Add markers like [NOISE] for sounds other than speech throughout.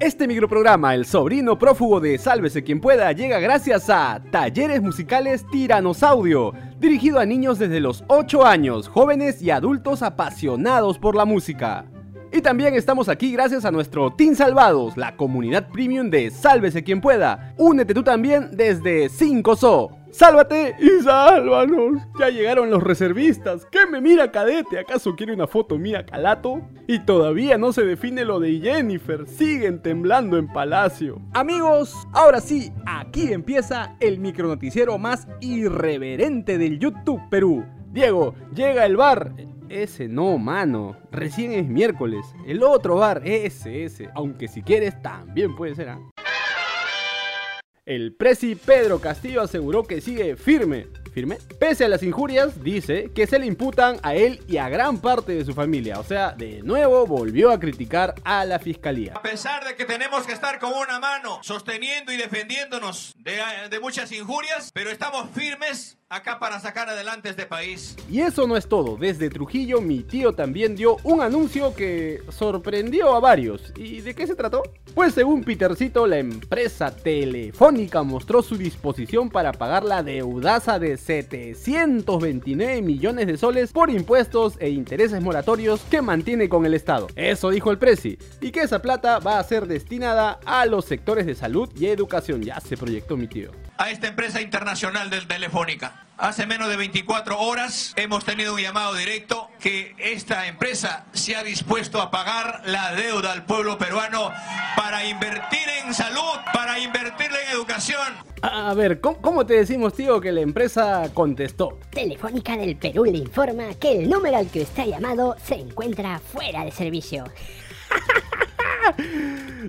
Este microprograma, El sobrino prófugo de Sálvese quien pueda, llega gracias a Talleres Musicales Tiranosaudio, dirigido a niños desde los 8 años, jóvenes y adultos apasionados por la música. Y también estamos aquí gracias a nuestro Team Salvados, la comunidad premium de Sálvese quien pueda. Únete tú también desde 5SO. ¡Sálvate y sálvanos! Ya llegaron los reservistas. ¿Qué me mira cadete? ¿Acaso quiere una foto mía calato? Y todavía no se define lo de Jennifer. Siguen temblando en Palacio. Amigos, ahora sí, aquí empieza el micronoticiero más irreverente del YouTube Perú. Diego, llega el bar. Ese no, mano. Recién es miércoles. El otro bar, ese, ese. Aunque si quieres, también puede ser. ¿ah? El presi Pedro Castillo aseguró que sigue firme. ¿Firme? Pese a las injurias, dice que se le imputan a él y a gran parte de su familia. O sea, de nuevo volvió a criticar a la fiscalía. A pesar de que tenemos que estar con una mano sosteniendo y defendiéndonos de, de muchas injurias, pero estamos firmes acá para sacar adelante este país. Y eso no es todo. Desde Trujillo, mi tío también dio un anuncio que sorprendió a varios. ¿Y de qué se trató? Pues según Petercito, la empresa telefónica mostró su disposición para pagar la deudaza de 729 millones de soles por impuestos e intereses moratorios que mantiene con el Estado. Eso dijo el Prezi. Y que esa plata va a ser destinada a los sectores de salud y educación. Ya se proyectó mi tío a esta empresa internacional del Telefónica. Hace menos de 24 horas hemos tenido un llamado directo que esta empresa se ha dispuesto a pagar la deuda al pueblo peruano para invertir en salud, para invertir en educación. A ver, ¿cómo, te decimos, tío, que la empresa contestó? Telefónica del Perú le informa que el número al que está llamado se encuentra fuera de servicio. [LAUGHS]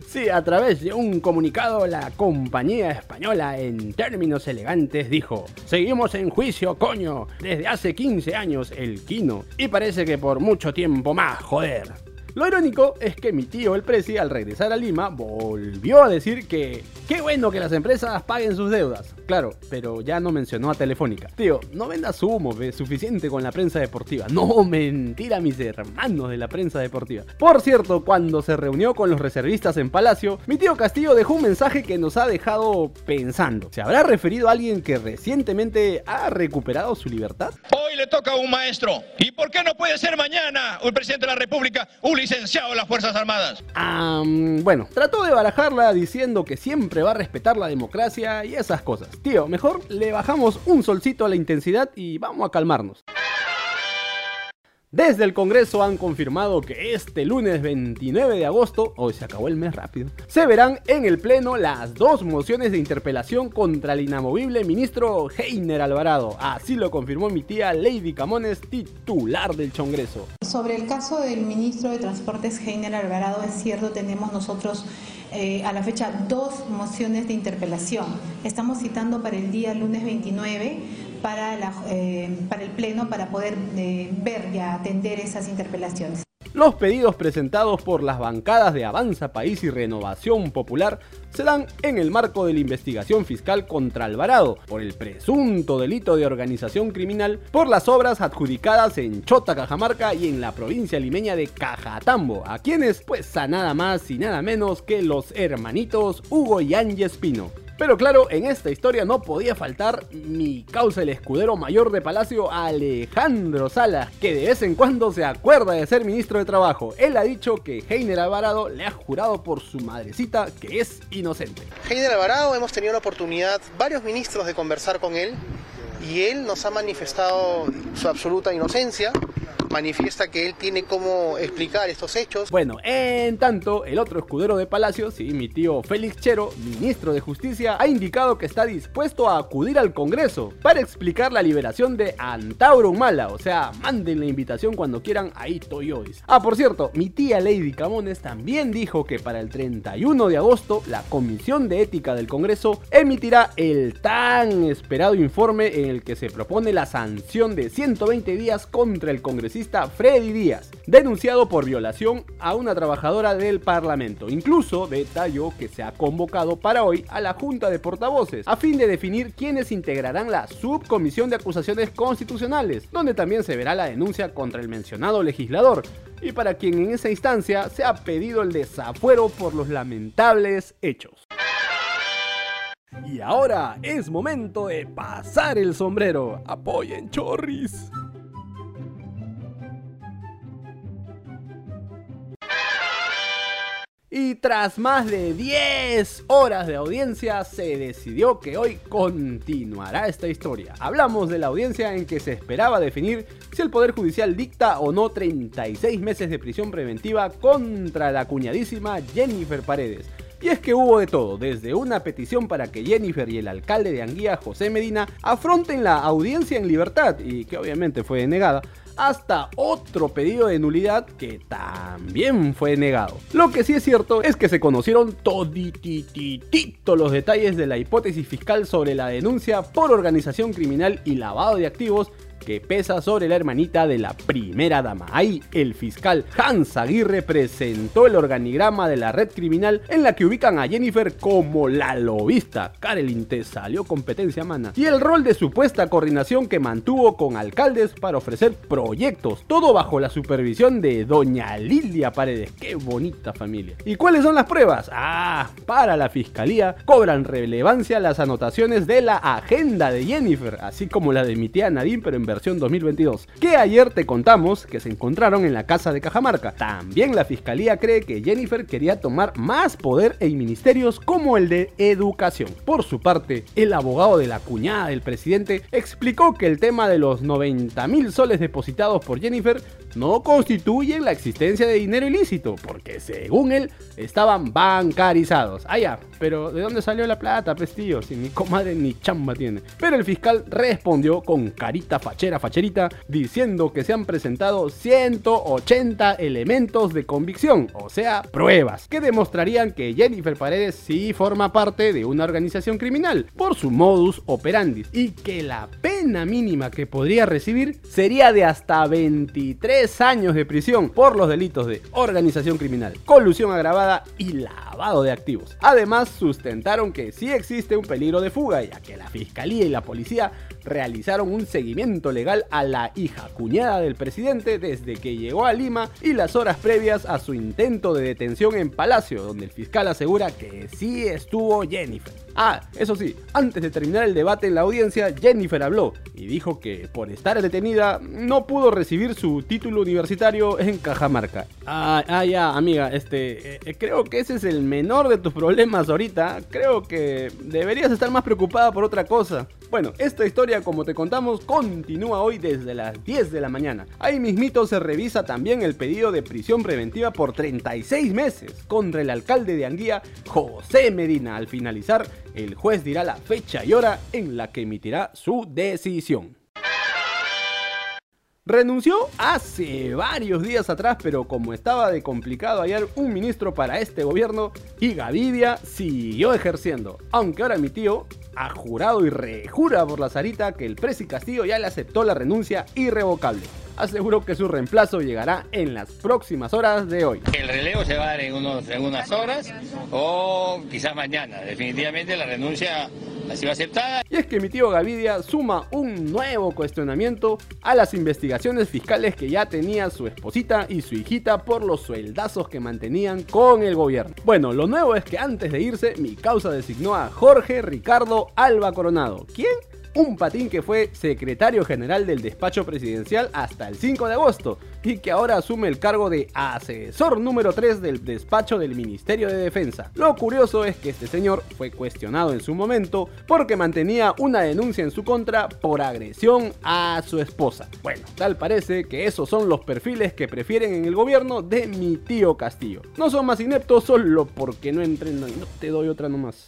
Sí, a través de un comunicado, la compañía española, en términos elegantes, dijo: Seguimos en juicio, coño, desde hace 15 años el Kino, y parece que por mucho tiempo más, joder. Lo irónico es que mi tío el Prezi al regresar a Lima volvió a decir que qué bueno que las empresas paguen sus deudas. Claro, pero ya no mencionó a Telefónica. Tío, no vendas humo, ve, suficiente con la prensa deportiva. No, mentira, mis hermanos de la prensa deportiva. Por cierto, cuando se reunió con los reservistas en Palacio, mi tío Castillo dejó un mensaje que nos ha dejado pensando. ¿Se habrá referido a alguien que recientemente ha recuperado su libertad? Hoy le toca a un maestro. ¿Y por qué no puede ser mañana un presidente de la República, un licenciado de las Fuerzas Armadas. bueno, trató de barajarla diciendo que siempre va a respetar la democracia y esas cosas. Tío, mejor le bajamos un solcito a la intensidad y vamos a calmarnos. Desde el Congreso han confirmado que este lunes 29 de agosto, hoy se acabó el mes rápido, se verán en el Pleno las dos mociones de interpelación contra el inamovible ministro Heiner Alvarado. Así lo confirmó mi tía Lady Camones, titular del Congreso. Sobre el caso del ministro de Transportes Heiner Alvarado, es cierto, tenemos nosotros eh, a la fecha dos mociones de interpelación. Estamos citando para el día lunes 29 eh, para el Pleno para poder eh, ver y atender esas interpelaciones. Los pedidos presentados por las bancadas de Avanza País y Renovación Popular se dan en el marco de la investigación fiscal contra Alvarado por el presunto delito de organización criminal por las obras adjudicadas en Chota, Cajamarca y en la provincia limeña de Cajatambo, a quienes pues a nada más y nada menos que los hermanitos Hugo y Angie Espino. Pero claro, en esta historia no podía faltar mi causa el escudero mayor de Palacio, Alejandro Salas, que de vez en cuando se acuerda de ser ministro de Trabajo. Él ha dicho que Heiner Alvarado le ha jurado por su madrecita que es inocente. Heiner Alvarado hemos tenido la oportunidad, varios ministros, de conversar con él y él nos ha manifestado su absoluta inocencia manifiesta que él tiene cómo explicar estos hechos. Bueno, en tanto, el otro escudero de Palacio, sí, mi tío Félix Chero, ministro de Justicia, ha indicado que está dispuesto a acudir al Congreso para explicar la liberación de Antauro Humala. O sea, manden la invitación cuando quieran, ahí estoy. Ah, por cierto, mi tía Lady Camones también dijo que para el 31 de agosto la Comisión de Ética del Congreso emitirá el tan esperado informe en el que se propone la sanción de 120 días contra el congresista Freddy Díaz, denunciado por violación a una trabajadora del Parlamento. Incluso detalló que se ha convocado para hoy a la Junta de Portavoces a fin de definir quiénes integrarán la subcomisión de acusaciones constitucionales, donde también se verá la denuncia contra el mencionado legislador, y para quien en esa instancia se ha pedido el desafuero por los lamentables hechos. Y ahora es momento de pasar el sombrero. Apoyen Chorris. Y tras más de 10 horas de audiencia, se decidió que hoy continuará esta historia. Hablamos de la audiencia en que se esperaba definir si el Poder Judicial dicta o no 36 meses de prisión preventiva contra la cuñadísima Jennifer Paredes. Y es que hubo de todo, desde una petición para que Jennifer y el alcalde de Anguía, José Medina, afronten la audiencia en libertad, y que obviamente fue denegada, hasta otro pedido de nulidad que también fue negado. Lo que sí es cierto es que se conocieron todititito los detalles de la hipótesis fiscal sobre la denuncia por organización criminal y lavado de activos que pesa sobre la hermanita de la primera dama. Ahí el fiscal Hans Aguirre presentó el organigrama de la red criminal en la que ubican a Jennifer como la lobista. Karelin te salió competencia mana. Y el rol de supuesta coordinación que mantuvo con alcaldes para ofrecer proyectos. Todo bajo la supervisión de doña Lilia Paredes. Qué bonita familia. ¿Y cuáles son las pruebas? Ah, para la fiscalía cobran relevancia las anotaciones de la agenda de Jennifer, así como la de mi tía Nadine, pero en versión 2022, que ayer te contamos que se encontraron en la casa de Cajamarca. También la fiscalía cree que Jennifer quería tomar más poder en ministerios como el de educación. Por su parte, el abogado de la cuñada del presidente explicó que el tema de los 90 mil soles depositados por Jennifer no constituyen la existencia de dinero ilícito, porque según él estaban bancarizados. Ah, ya, pero ¿de dónde salió la plata, prestillo? Si mi comadre ni chamba tiene. Pero el fiscal respondió con carita fachera, facherita, diciendo que se han presentado 180 elementos de convicción, o sea, pruebas, que demostrarían que Jennifer Paredes sí forma parte de una organización criminal, por su modus operandi, y que la pena mínima que podría recibir sería de hasta 23 años de prisión por los delitos de organización criminal, colusión agravada y lavado de activos. Además, sustentaron que sí existe un peligro de fuga, ya que la fiscalía y la policía realizaron un seguimiento legal a la hija cuñada del presidente desde que llegó a Lima y las horas previas a su intento de detención en Palacio, donde el fiscal asegura que sí estuvo Jennifer. Ah, eso sí, antes de terminar el debate en la audiencia, Jennifer habló y dijo que por estar detenida no pudo recibir su título universitario en Cajamarca. Ah, ah ya, amiga, este, eh, creo que ese es el menor de tus problemas ahorita. Creo que deberías estar más preocupada por otra cosa. Bueno, esta historia, como te contamos, continúa hoy desde las 10 de la mañana. Ahí mismito se revisa también el pedido de prisión preventiva por 36 meses contra el alcalde de Anguía, José Medina. Al finalizar, el juez dirá la fecha y hora en la que emitirá su decisión. Renunció hace varios días atrás, pero como estaba de complicado hallar un ministro para este gobierno, y Gavidia siguió ejerciendo. Aunque ahora mi tío ha jurado y rejura por la Sarita que el Presi Castillo ya le aceptó la renuncia irrevocable aseguró que su reemplazo llegará en las próximas horas de hoy. El relevo se va a dar en unas horas o quizás mañana. Definitivamente la renuncia Y es que mi tío Gavidia suma un nuevo cuestionamiento a las investigaciones fiscales que ya tenía su esposita y su hijita por los sueldazos que mantenían con el gobierno. Bueno, lo nuevo es que antes de irse, mi causa designó a Jorge Ricardo Alba Coronado. ¿Quién? Un patín que fue secretario general del despacho presidencial hasta el 5 de agosto y que ahora asume el cargo de asesor número 3 del despacho del Ministerio de Defensa. Lo curioso es que este señor fue cuestionado en su momento porque mantenía una denuncia en su contra por agresión a su esposa. Bueno, tal parece que esos son los perfiles que prefieren en el gobierno de mi tío Castillo. No son más ineptos solo porque no entren, no te doy otra nomás.